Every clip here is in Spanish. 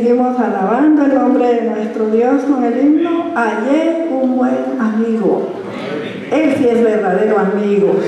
Seguimos alabando el nombre de nuestro Dios con el himno Hallé un buen amigo. Él sí es verdadero amigo,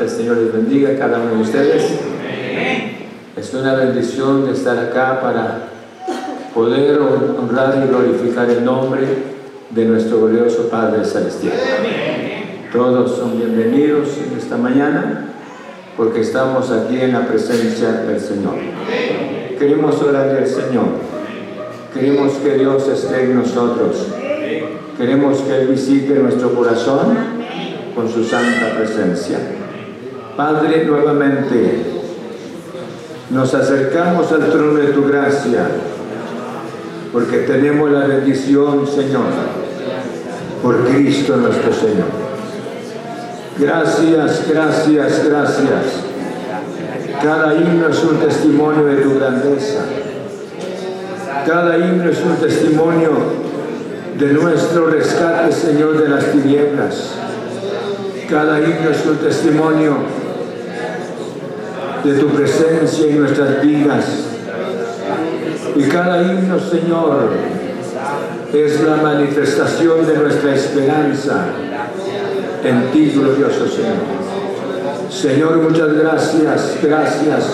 el Señor les bendiga a cada uno de ustedes. Es una bendición de estar acá para poder honrar y glorificar el nombre de nuestro glorioso Padre Celestial. Todos son bienvenidos en esta mañana porque estamos aquí en la presencia del Señor. Queremos orar al Señor. Queremos que Dios esté en nosotros. Queremos que Él visite nuestro corazón con su santa presencia. Padre, nuevamente nos acercamos al trono de tu gracia porque tenemos la bendición, Señor, por Cristo nuestro Señor. Gracias, gracias, gracias. Cada himno es un testimonio de tu grandeza. Cada himno es un testimonio de nuestro rescate, Señor, de las tinieblas. Cada himno es un testimonio de tu presencia en nuestras vidas. Y cada himno, Señor, es la manifestación de nuestra esperanza en ti, glorioso Señor. Señor, muchas gracias, gracias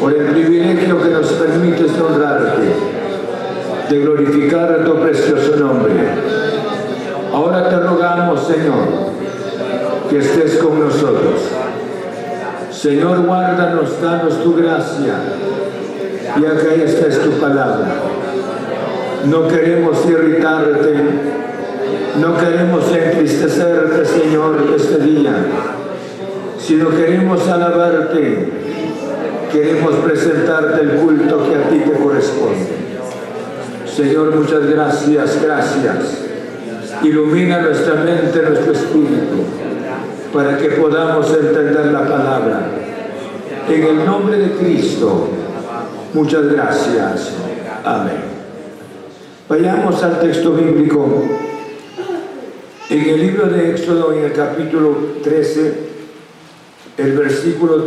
por el privilegio que nos permites honrarte, de glorificar a tu precioso nombre. Ahora te rogamos, Señor, que estés con nosotros. Señor, guárdanos, danos tu gracia, y acá esta es tu palabra. No queremos irritarte, no queremos entristecerte, Señor, este día, sino queremos alabarte, queremos presentarte el culto que a ti te corresponde. Señor, muchas gracias, gracias. Ilumina nuestra mente, nuestro espíritu, para que podamos entender la palabra. En el nombre de Cristo, muchas gracias. Amén. Vayamos al texto bíblico en el libro de Éxodo, en el capítulo 13, el versículo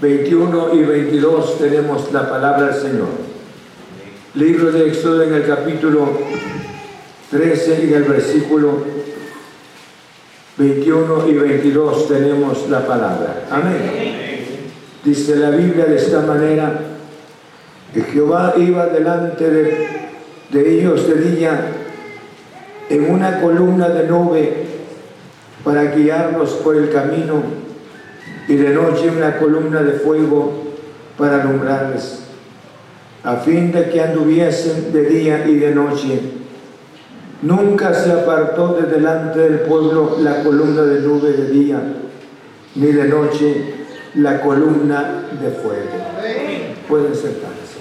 21 y 22, tenemos la palabra del Señor. Libro de Éxodo, en el capítulo 13, en el versículo 21 y 22, tenemos la palabra. Amén. Dice la Biblia de esta manera, que Jehová iba delante de, de ellos de día en una columna de nube para guiarlos por el camino y de noche una columna de fuego para alumbrarles, a fin de que anduviesen de día y de noche. Nunca se apartó de delante del pueblo la columna de nube de día, ni de noche la columna de fuego. Pueden sentarse.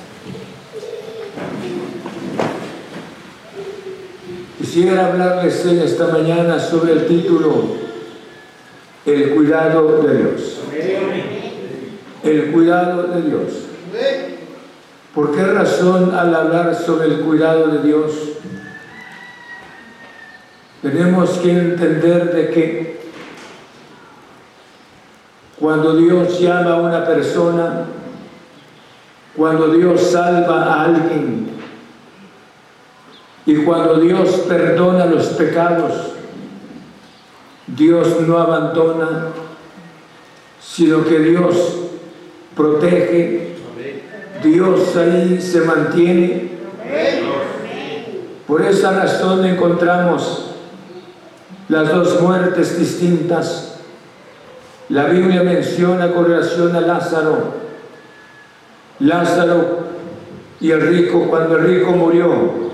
Quisiera hablarles en esta mañana sobre el título El cuidado de Dios. El cuidado de Dios. ¿Por qué razón al hablar sobre el cuidado de Dios tenemos que entender de que cuando Dios llama a una persona, cuando Dios salva a alguien, y cuando Dios perdona los pecados, Dios no abandona, sino que Dios protege, Dios ahí se mantiene. Por esa razón encontramos las dos muertes distintas. La Biblia menciona con relación a Lázaro. Lázaro y el rico, cuando el rico murió,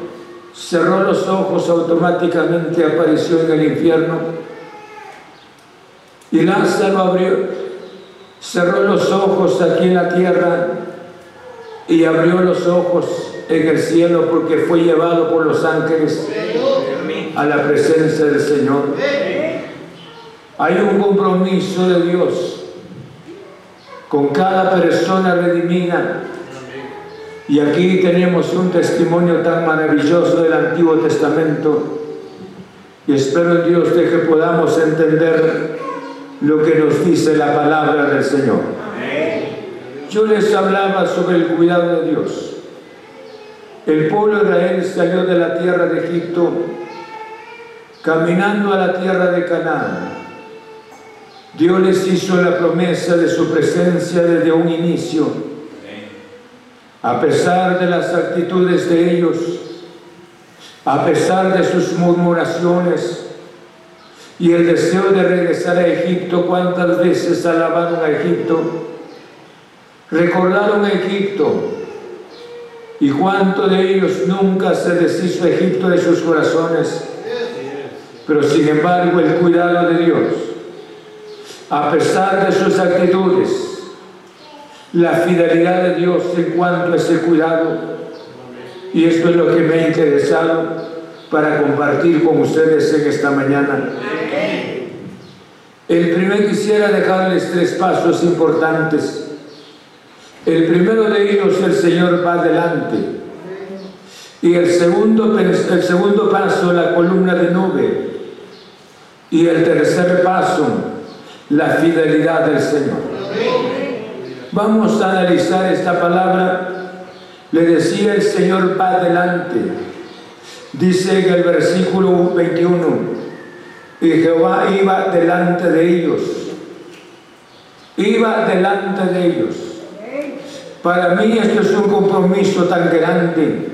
cerró los ojos, automáticamente apareció en el infierno. Y Lázaro abrió, cerró los ojos aquí en la tierra y abrió los ojos en el cielo porque fue llevado por los ángeles a la presencia del Señor. Hay un compromiso de Dios con cada persona redimida y aquí tenemos un testimonio tan maravilloso del Antiguo Testamento y espero en Dios de que podamos entender lo que nos dice la palabra del Señor. Yo les hablaba sobre el cuidado de Dios. El pueblo de Israel salió de la tierra de Egipto caminando a la tierra de Canaán. Dios les hizo la promesa de su presencia desde un inicio. A pesar de las actitudes de ellos, a pesar de sus murmuraciones y el deseo de regresar a Egipto, cuántas veces alabaron a Egipto, recordaron a Egipto, y cuánto de ellos nunca se deshizo Egipto de sus corazones. Pero sin embargo el cuidado de Dios, a pesar de sus actitudes, la fidelidad de Dios en cuanto a ese cuidado, y esto es lo que me ha interesado para compartir con ustedes en esta mañana. El primero quisiera dejarles tres pasos importantes el primero de ellos, el Señor va adelante. Y el segundo, el segundo paso, la columna de nube. Y el tercer paso, la fidelidad del Señor. Vamos a analizar esta palabra. Le decía el Señor va adelante. Dice en el versículo 21, y Jehová iba delante de ellos. Iba delante de ellos. Para mí esto es un compromiso tan grande.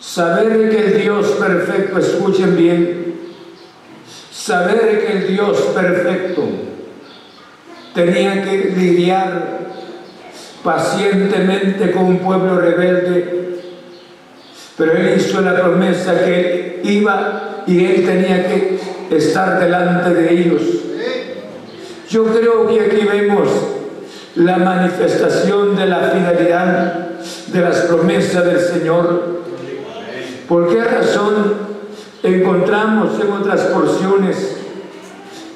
Saber que el Dios perfecto, escuchen bien, saber que el Dios perfecto tenía que lidiar pacientemente con un pueblo rebelde, pero él hizo la promesa que iba y él tenía que estar delante de ellos. Yo creo que aquí vemos la manifestación de la fidelidad de las promesas del Señor. ¿Por qué razón encontramos en otras porciones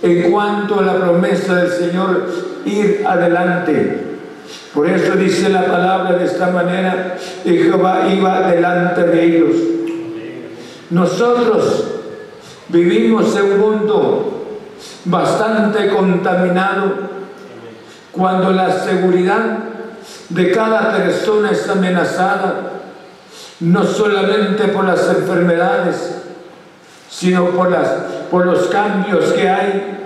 en cuanto a la promesa del Señor ir adelante? Por eso dice la palabra de esta manera, y Jehová iba delante de ellos. Nosotros vivimos en un mundo bastante contaminado cuando la seguridad de cada persona es amenazada, no solamente por las enfermedades, sino por, las, por los cambios que hay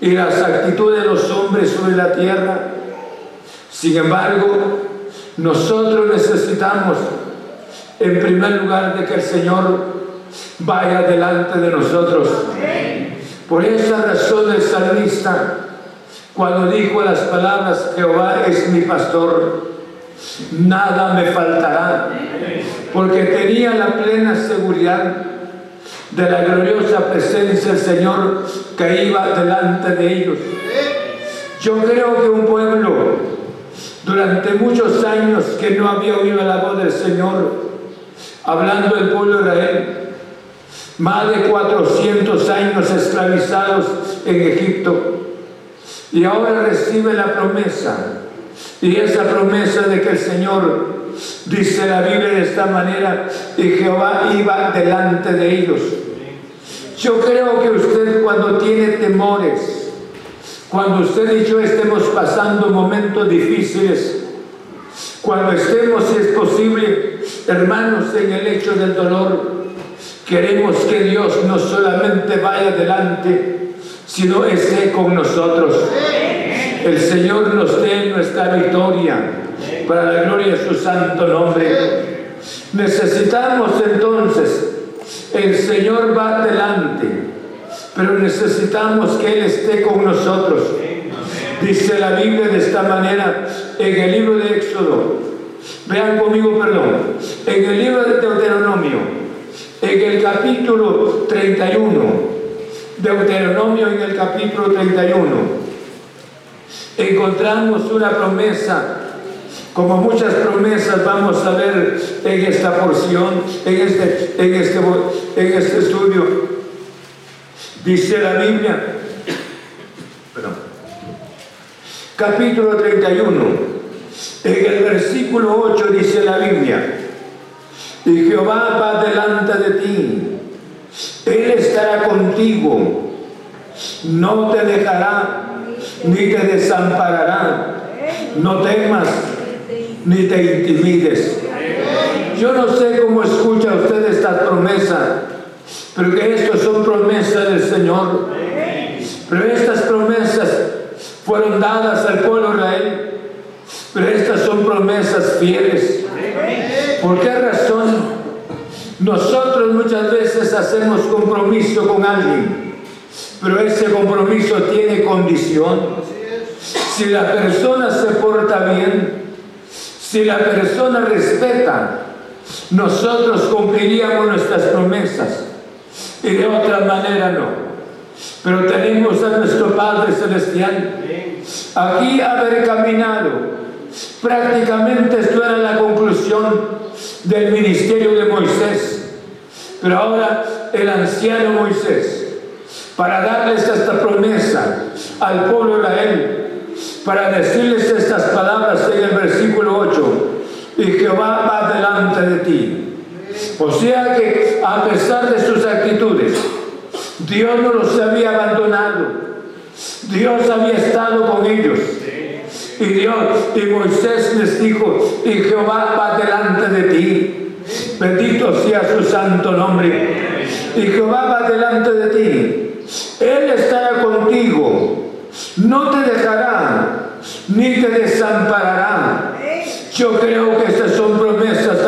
y las actitudes de los hombres sobre la tierra. Sin embargo, nosotros necesitamos, en primer lugar, de que el Señor vaya delante de nosotros. Por esa razón el salmista cuando dijo las palabras, Jehová es mi pastor, nada me faltará, porque tenía la plena seguridad de la gloriosa presencia del Señor que iba delante de ellos. Yo creo que un pueblo durante muchos años que no había oído la voz del Señor, hablando del pueblo de Israel, más de 400 años esclavizados en Egipto, y ahora recibe la promesa. Y esa promesa de que el Señor, dice la Biblia de esta manera, y Jehová iba delante de ellos. Yo creo que usted cuando tiene temores, cuando usted y yo estemos pasando momentos difíciles, cuando estemos, si es posible, hermanos, en el hecho del dolor, queremos que Dios no solamente vaya delante, sino esté con nosotros. El Señor nos dé nuestra victoria para la gloria de su santo nombre. Necesitamos entonces, el Señor va adelante, pero necesitamos que Él esté con nosotros. Dice la Biblia de esta manera en el libro de Éxodo. Vean conmigo, perdón. En el libro de Deuteronomio, en el capítulo 31, Deuteronomio en el capítulo 31, encontramos una promesa, como muchas promesas vamos a ver en esta porción, en este, en este, este estudio. Dice la Biblia, perdón, capítulo 31, en el versículo 8 dice la Biblia, y Jehová va delante de ti él estará contigo no te dejará ni te desamparará. No temas ni te intimides. Yo no sé cómo escucha usted esta promesa, pero que estas son promesas del Señor. Pero estas promesas fueron dadas al pueblo de Israel, pero estas son promesas fieles. ¿Por qué razón? Nosotros muchas veces hacemos compromiso con alguien, pero ese compromiso tiene condición. Si la persona se porta bien, si la persona respeta, nosotros cumpliríamos nuestras promesas y de otra manera no. Pero tenemos a nuestro Padre Celestial aquí haber caminado. Prácticamente esto era la conclusión del ministerio de Moisés. Pero ahora el anciano Moisés, para darles esta promesa al pueblo de Israel, para decirles estas palabras en el versículo 8, y Jehová va delante de ti. O sea que a pesar de sus actitudes, Dios no los había abandonado. Dios había estado con ellos. Y Dios, y Moisés les dijo, y Jehová va delante de ti. Bendito sea su santo nombre. Y Jehová va delante de ti. Él estará contigo no te dejará ni te desamparará. Yo creo que estas son promesas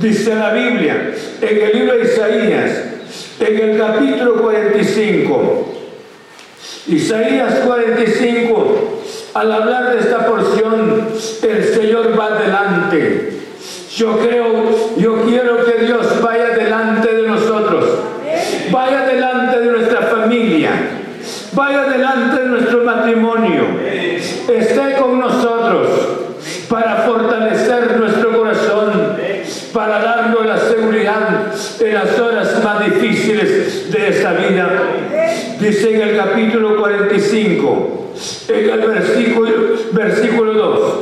Dice la Biblia en el libro de Isaías, en el capítulo 45. Isaías 45, al hablar de esta porción, el Señor va adelante. Yo creo, yo quiero que Dios vaya delante de nosotros, vaya delante de nuestra familia, vaya delante de nuestro matrimonio, esté con nosotros para fortalecer para darnos la seguridad en las horas más difíciles de esta vida. Dice en el capítulo 45, en el versículo, versículo 2,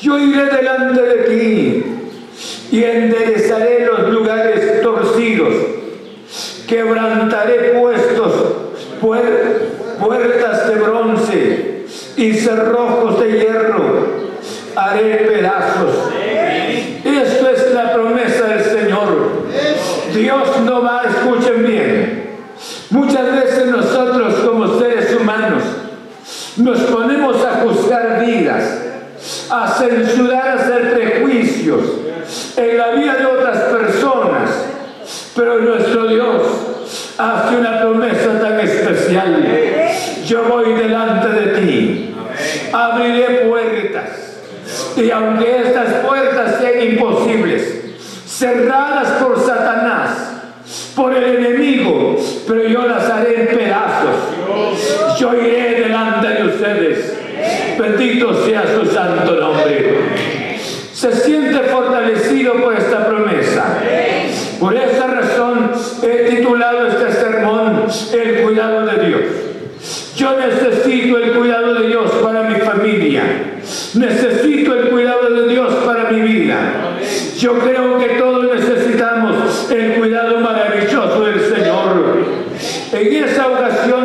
yo iré delante de ti y enderezaré los lugares torcidos, quebrantaré puestos, puertas de bronce y cerrojos de hierro, haré pedazos. Esto es la promesa del Señor. Dios no va, escuchen bien. Muchas veces nosotros como seres humanos nos ponemos a juzgar vidas, a censurar, a hacer prejuicios en la vida de otras personas. Pero nuestro Dios hace una promesa tan especial. Yo voy delante de ti. Abriré puertas y aunque estas puertas sean imposibles, cerradas por Satanás, por el enemigo, pero yo las haré en pedazos. Yo iré delante de ustedes. Bendito sea su santo nombre. Se siente fortalecido por esta promesa. Por esa razón he titulado este sermón El cuidado de Dios. Yo necesito el cuidado de Dios para mi familia. Necesito Yo creo que todos necesitamos el cuidado maravilloso del Señor. En esa ocasión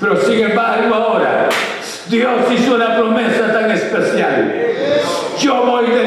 prosigue Padre ahora. Dios hizo una promesa tan especial. Yo voy de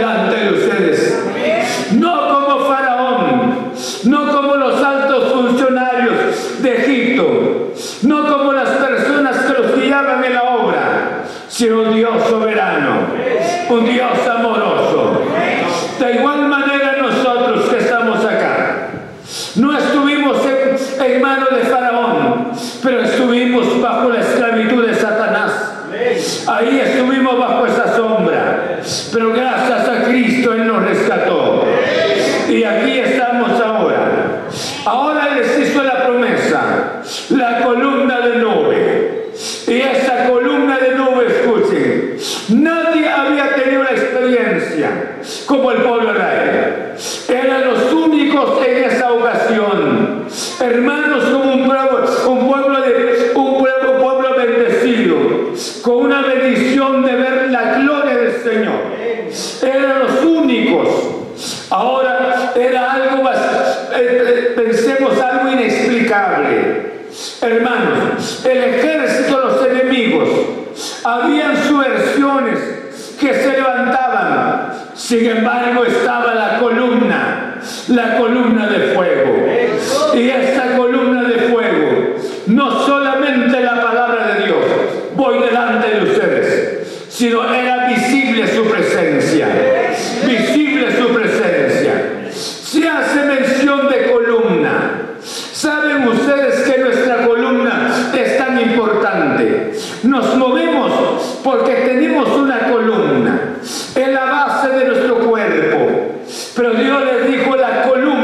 Señor les dijo, la columna.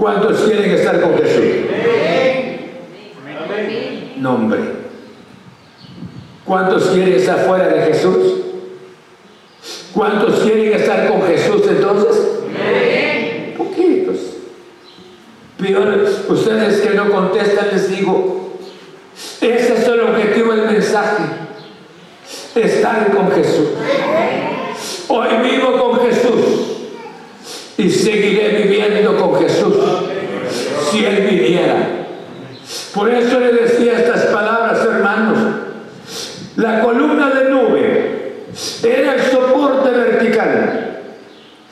¿Cuántos quieren estar con Jesús? Nombre. ¿Cuántos quieren estar fuera de Jesús? ¿Cuántos quieren estar con Jesús entonces? Poquitos. Peor, ustedes que no contestan les digo, ese es el objetivo del mensaje, estar con Jesús. Hoy vivo con Jesús y seguiré viviendo con Jesús si Él viviera. Por eso le decía estas palabras, hermanos. La columna de nube era el soporte vertical.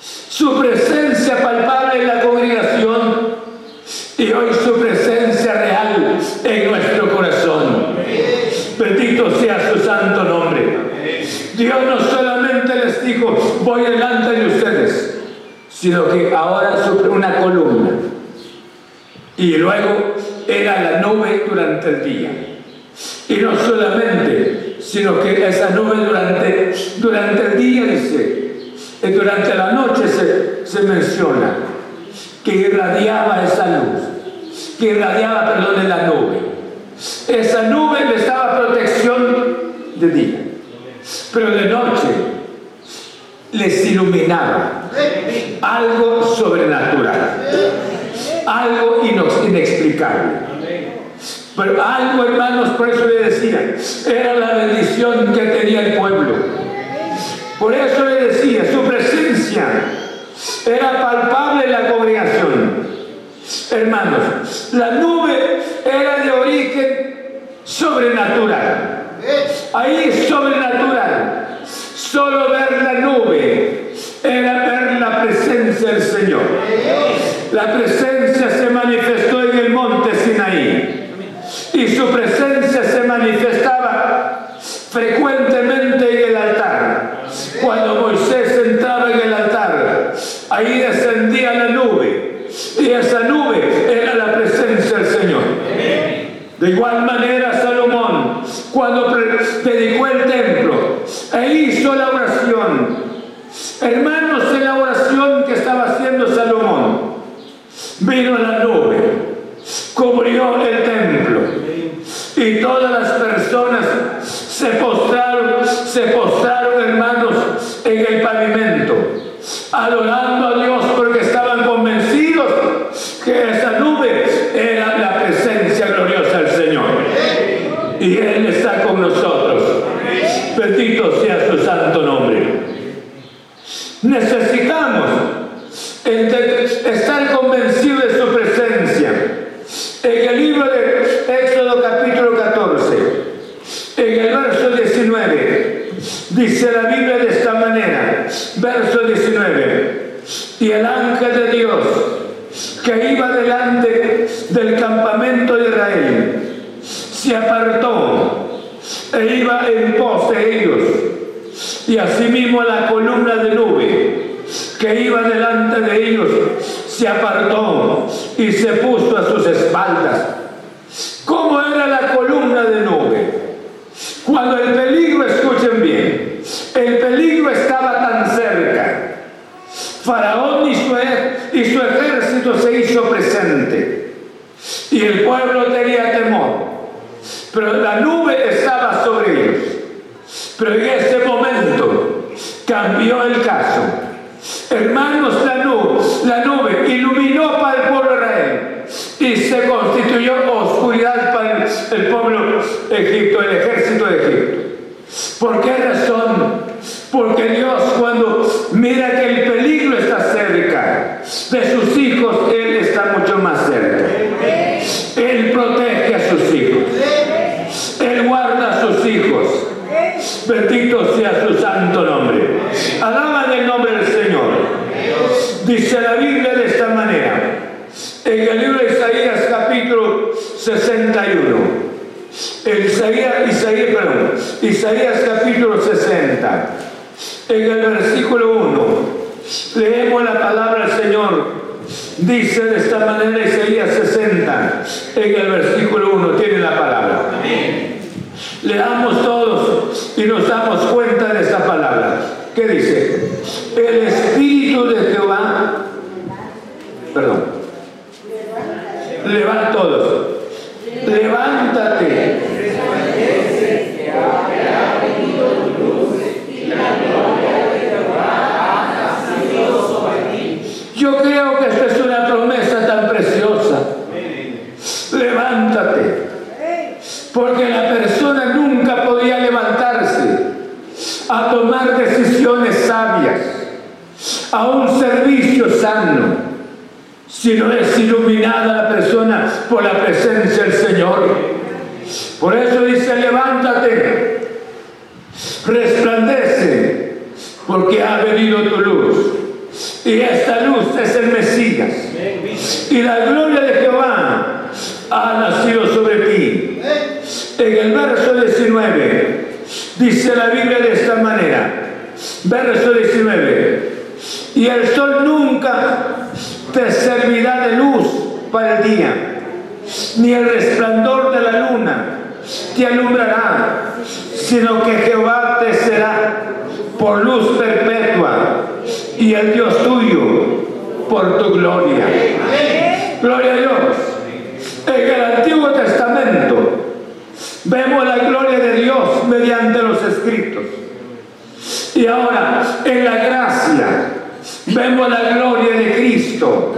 Su presencia palpable en la congregación y hoy su presencia real en nuestra sino que ahora sobre una columna. Y luego era la nube durante el día. Y no solamente, sino que esa nube durante, durante el día, dice, y durante la noche se, se menciona, que irradiaba esa luz, que irradiaba, perdón, de la nube. Esa nube les daba protección de día, pero de noche les iluminaba algo sobrenatural, algo inexplicable. Pero algo, hermanos, por eso le decía, era la bendición que tenía el pueblo. Por eso le decía, su presencia era palpable en la congregación. Hermanos, la nube era de origen sobrenatural. Ahí es sobrenatural. Solo ver la nube era ver la presencia del Señor. La presencia se manifestó en el monte Sinaí. Y su presencia se manifestaba frecuentemente Egipto, el ejército de Egipto. della grazia. Vengo alla gloria di Cristo.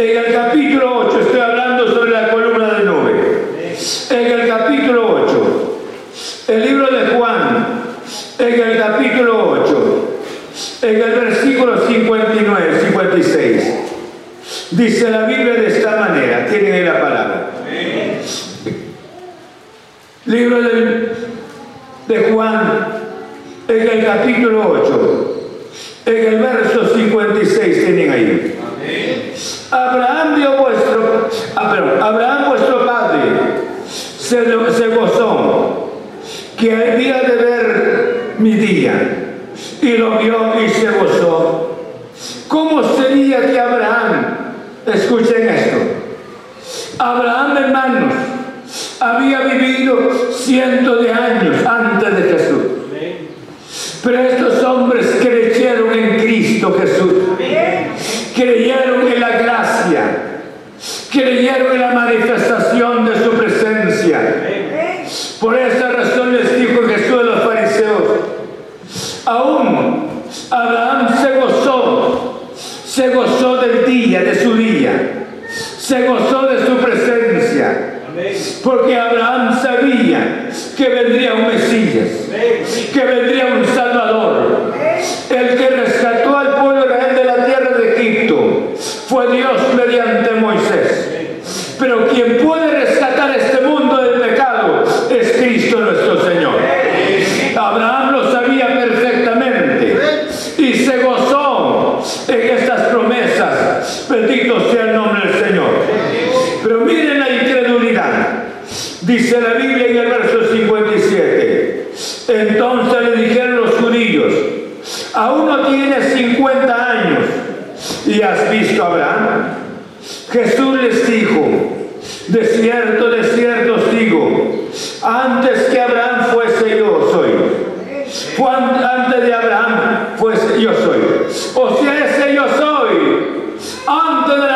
En el capítulo 8, estoy hablando sobre la columna de nube. En el capítulo 8, el libro de Juan, en el capítulo 8, en el versículo 59, 56, dice la Biblia. Jesús les dijo, de cierto, de cierto os digo, antes que Abraham fuese yo soy. Antes de Abraham fuese yo soy. O sea, ese yo soy. Antes de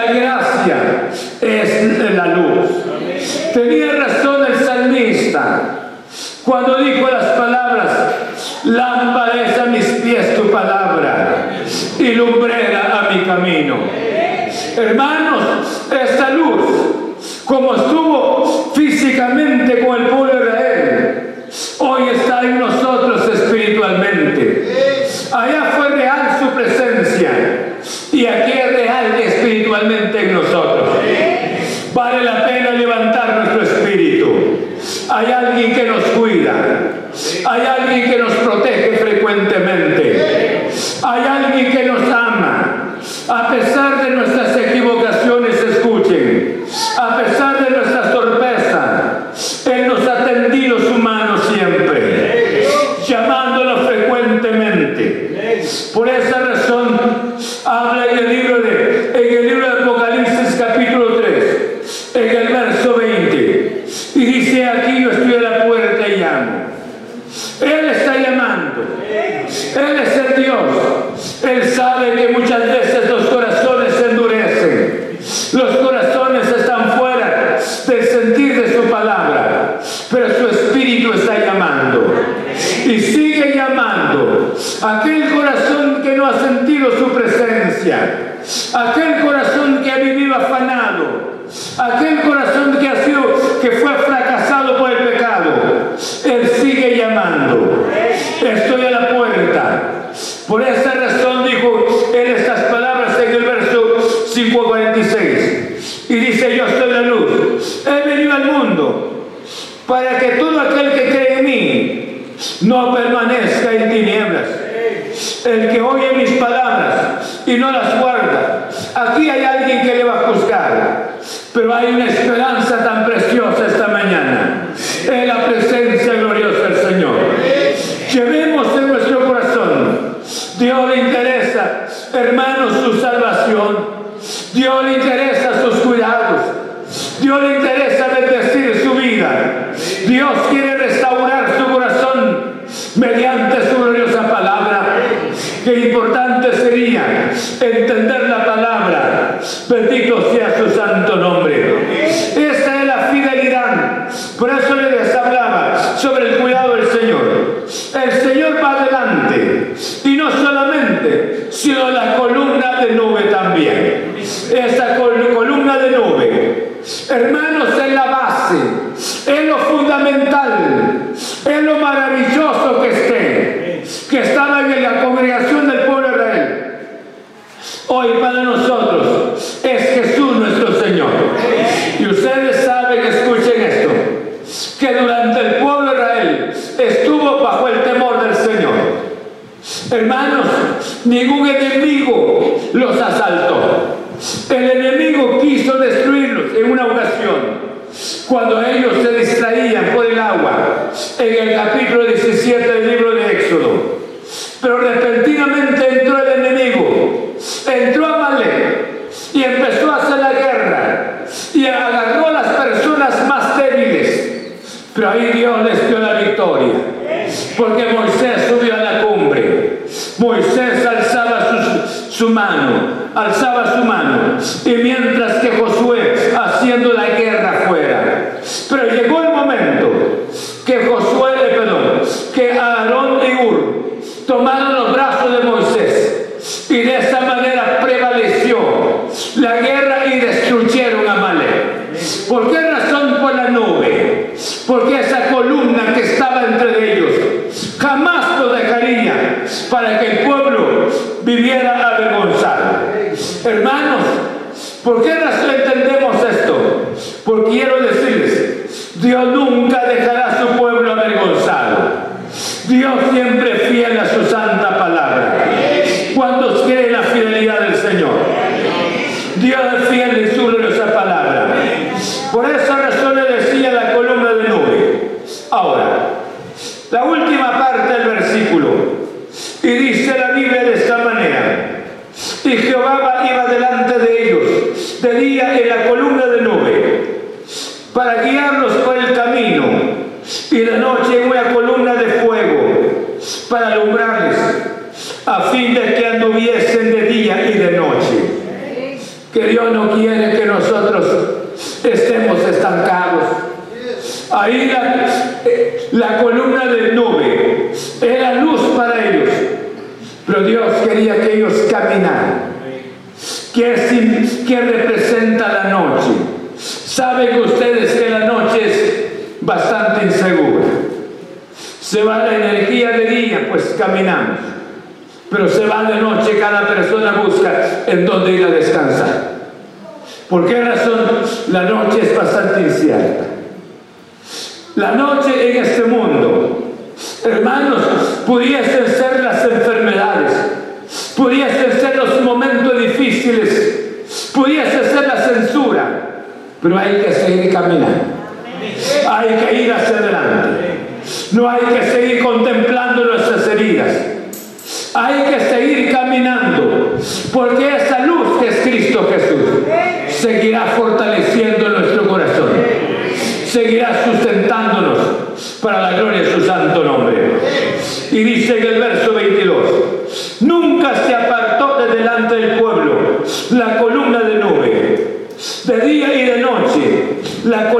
la gracia es la luz. Tenía razón el salmista cuando dijo las palabras, lámpara es a mis pies tu palabra y lumbrera a mi camino. Hermanos, esta luz, como estuvo físicamente con el pueblo de Israel, hoy está en nosotros espiritualmente. Allá fue real su presencia y aquí es real en nosotros. Vale la pena levantar nuestro espíritu. Hay alguien que nos cuida. Hay alguien que nos protege frecuentemente. Hay alguien que nos ama. A pesar de nuestras equivocaciones, escuchen. A pesar ¿Por qué? el verso 22. Nunca se apartó de delante del pueblo la columna de nube. De día y de noche la columna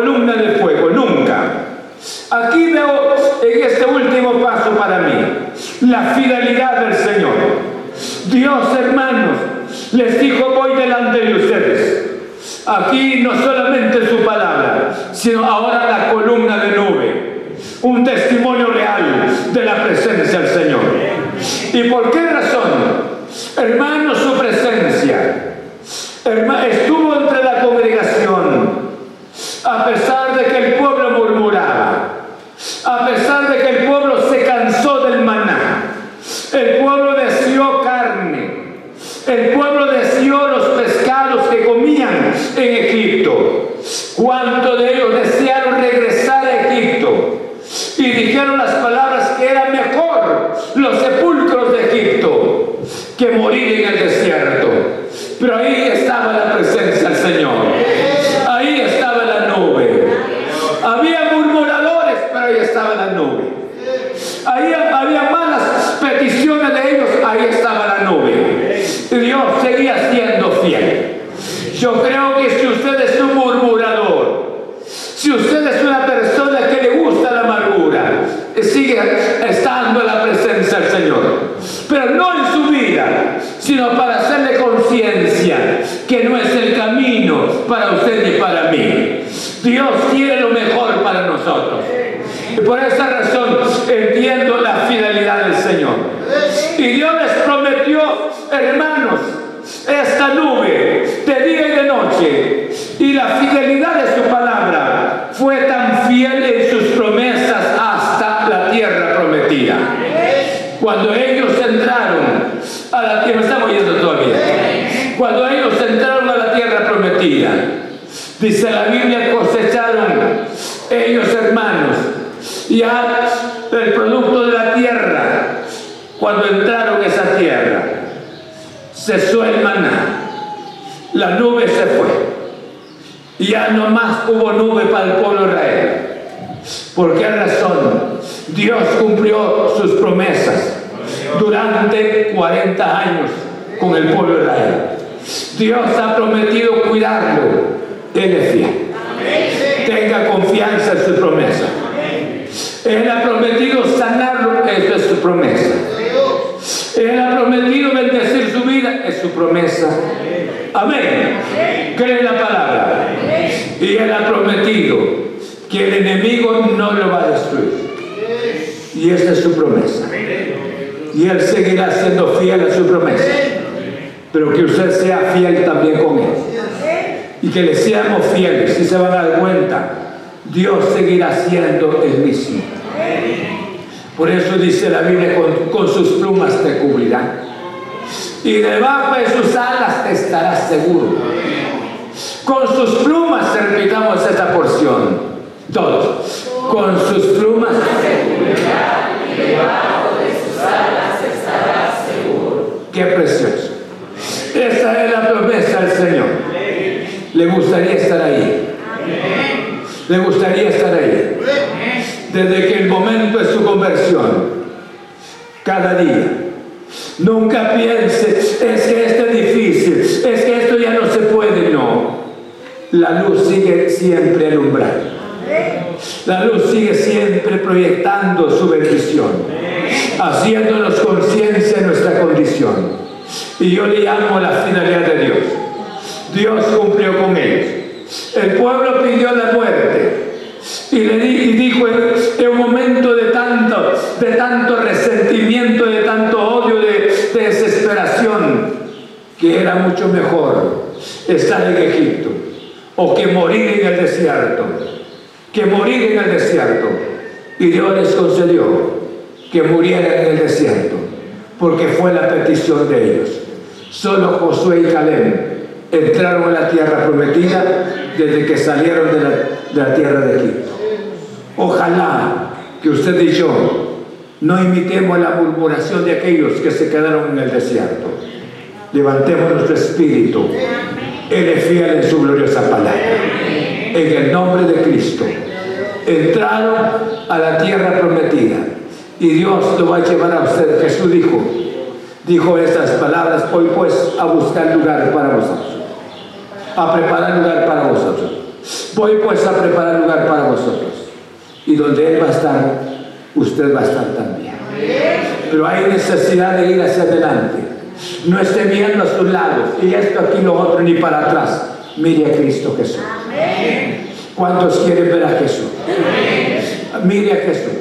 cuando ellos entraron a la tierra prometida, dice la Biblia, cosecharon ellos hermanos ya el producto de la tierra, cuando entraron a esa tierra, cesó el maná, la nube se fue. Ya no más hubo nube para el pueblo de Israel. ¿Por qué razón? Dios cumplió sus promesas durante 40 años con el pueblo de Israel. Dios ha prometido cuidarlo. Él fiel. Tenga confianza en su promesa. Él ha prometido sanarlo. Esa es su promesa. Él ha prometido bendecir su vida. Es su promesa. Amén. Cree la palabra. Y Él ha prometido que el enemigo no lo va a destruir. Y esa es su promesa. Y Él seguirá siendo fiel a su promesa pero que usted sea fiel también con Él. Y que le seamos fieles, si se van a dar cuenta, Dios seguirá siendo el mismo. Por eso dice la Biblia, con, con sus plumas te cubrirán. Y debajo de sus alas te estarás seguro. Con sus plumas, repitamos esta porción. Todos. Con sus plumas te cubrirán y debajo de sus alas estarás seguro. Qué precioso. Esa es la promesa del Señor. Le gustaría estar ahí. Le gustaría estar ahí. Desde que el momento de su conversión, cada día. Nunca piense, es que esto es difícil, es que esto ya no se puede, no. La luz sigue siempre alumbrando. La luz sigue siempre proyectando su bendición, haciéndonos conciencia de nuestra condición. Y yo le llamo la finalidad de Dios. Dios cumplió con ellos. El pueblo pidió la muerte. Y le dijo en un momento de tanto, de tanto resentimiento, de tanto odio, de, de desesperación, que era mucho mejor estar en Egipto o que morir en el desierto, que morir en el desierto. Y Dios les concedió que murieran en el desierto, porque fue la petición de ellos. Solo Josué y Caleb entraron en la tierra prometida desde que salieron de la, tierra de Egipto. Ojalá que usted y yo no imitemos la murmuración de aquellos que se quedaron en el desierto. Levantemos nuestro espíritu. Él es fiel en su gloriosa palabra. En el nombre de Cristo. Entraron a la tierra prometida. Y Dios lo va a llevar a usted. Jesús dijo, dijo estas palabras, hoy pues a buscar lugar para vosotros a preparar lugar para vosotros. Voy pues a preparar lugar para vosotros. Y donde Él va a estar, usted va a estar también. Pero hay necesidad de ir hacia adelante. No esté viendo a sus lados y esto aquí lo otro ni para atrás. Mire a Cristo Jesús. ¿Cuántos quieren ver a Jesús? Mire a Jesús.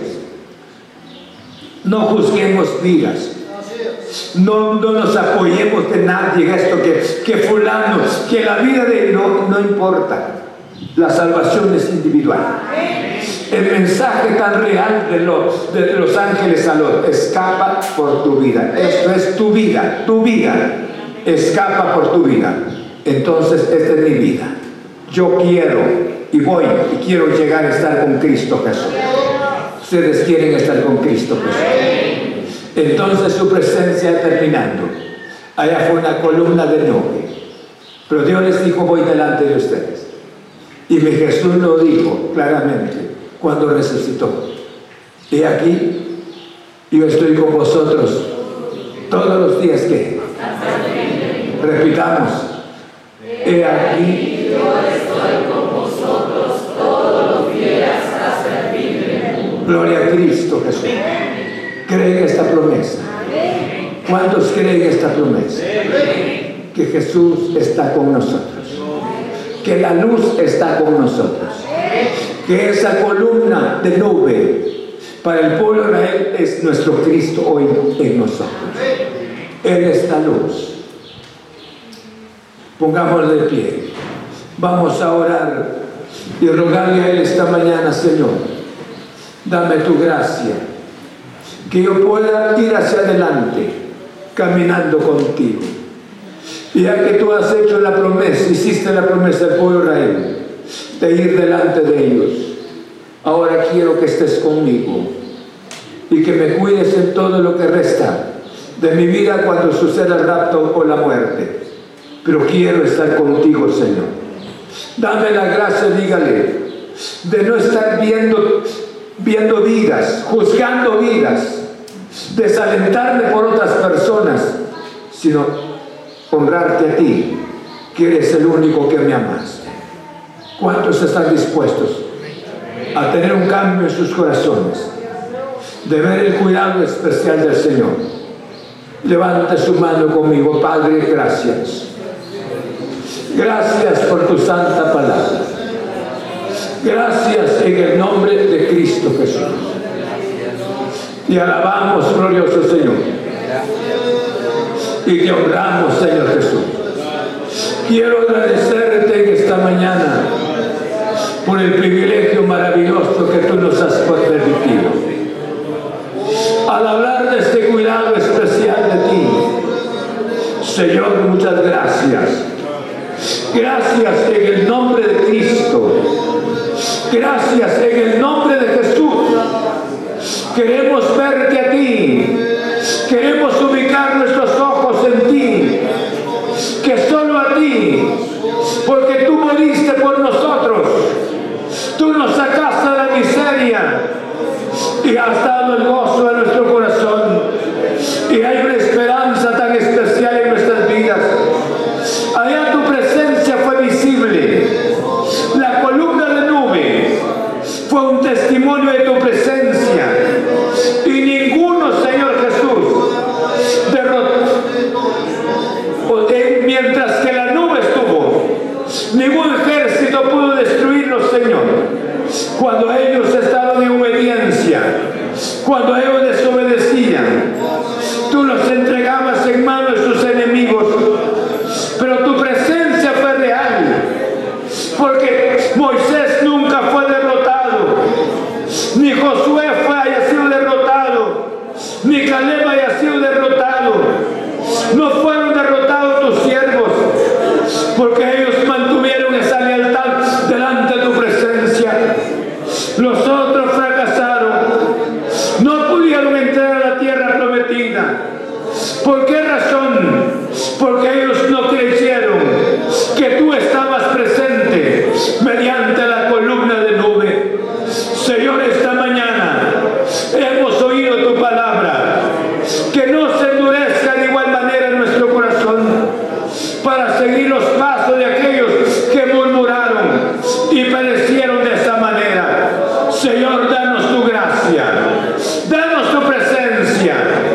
No juzguemos vidas no, nos apoyemos de nadie, esto que, que fulano, que la vida de no, no importa. La salvación es individual. El mensaje tan real de los, de los ángeles a los escapa por tu vida. Esto es tu vida, tu vida. Escapa por tu vida. Entonces, esta es mi vida. Yo quiero y voy y quiero llegar a estar con Cristo Jesús. Ustedes quieren estar con Cristo Jesús. Entonces su presencia terminando. Allá fue una columna de nube. Pero Dios les dijo, voy delante de ustedes. Y mi Jesús lo dijo claramente cuando resucitó. Y aquí, yo estoy con vosotros todos los días que repitamos. He aquí, yo estoy con vosotros todos los días hasta el fin del mundo. Gloria a Cristo Jesús creen esta promesa? ¿Cuántos creen esta promesa? Que Jesús está con nosotros. Que la luz está con nosotros. Que esa columna de nube para el pueblo de Israel es nuestro Cristo hoy en nosotros. Él es la luz. Pongámosle de pie. Vamos a orar y rogarle a Él esta mañana, Señor. Dame tu gracia que yo pueda ir hacia adelante caminando contigo. Ya que tú has hecho la promesa, hiciste la promesa al pueblo Israel, de ir delante de ellos, ahora quiero que estés conmigo y que me cuides en todo lo que resta de mi vida cuando suceda el rapto o la muerte. Pero quiero estar contigo, Señor. Dame la gracia, dígale, de no estar viendo, viendo vidas, juzgando vidas, desalentarme por otras personas, sino honrarte a ti, que eres el único que me amaste. ¿Cuántos están dispuestos a tener un cambio en sus corazones? De ver el cuidado especial del Señor. Levante su mano conmigo, Padre, gracias. Gracias por tu santa palabra. Gracias en el nombre de Cristo Jesús. Y alabamos, glorioso Señor. Y te honramos, Señor Jesús. Quiero agradecerte en esta mañana por el privilegio maravilloso que tú nos has permitido. Al hablar de este cuidado especial de ti, Señor, muchas gracias. Gracias en el nombre de Cristo. Gracias en el nombre. Queremos verte a ti. Queremos ubicar nuestros ojos en ti. Que solo a ti. Porque tú moriste por nosotros. Tú nos sacaste de la miseria. Y has dado el gozo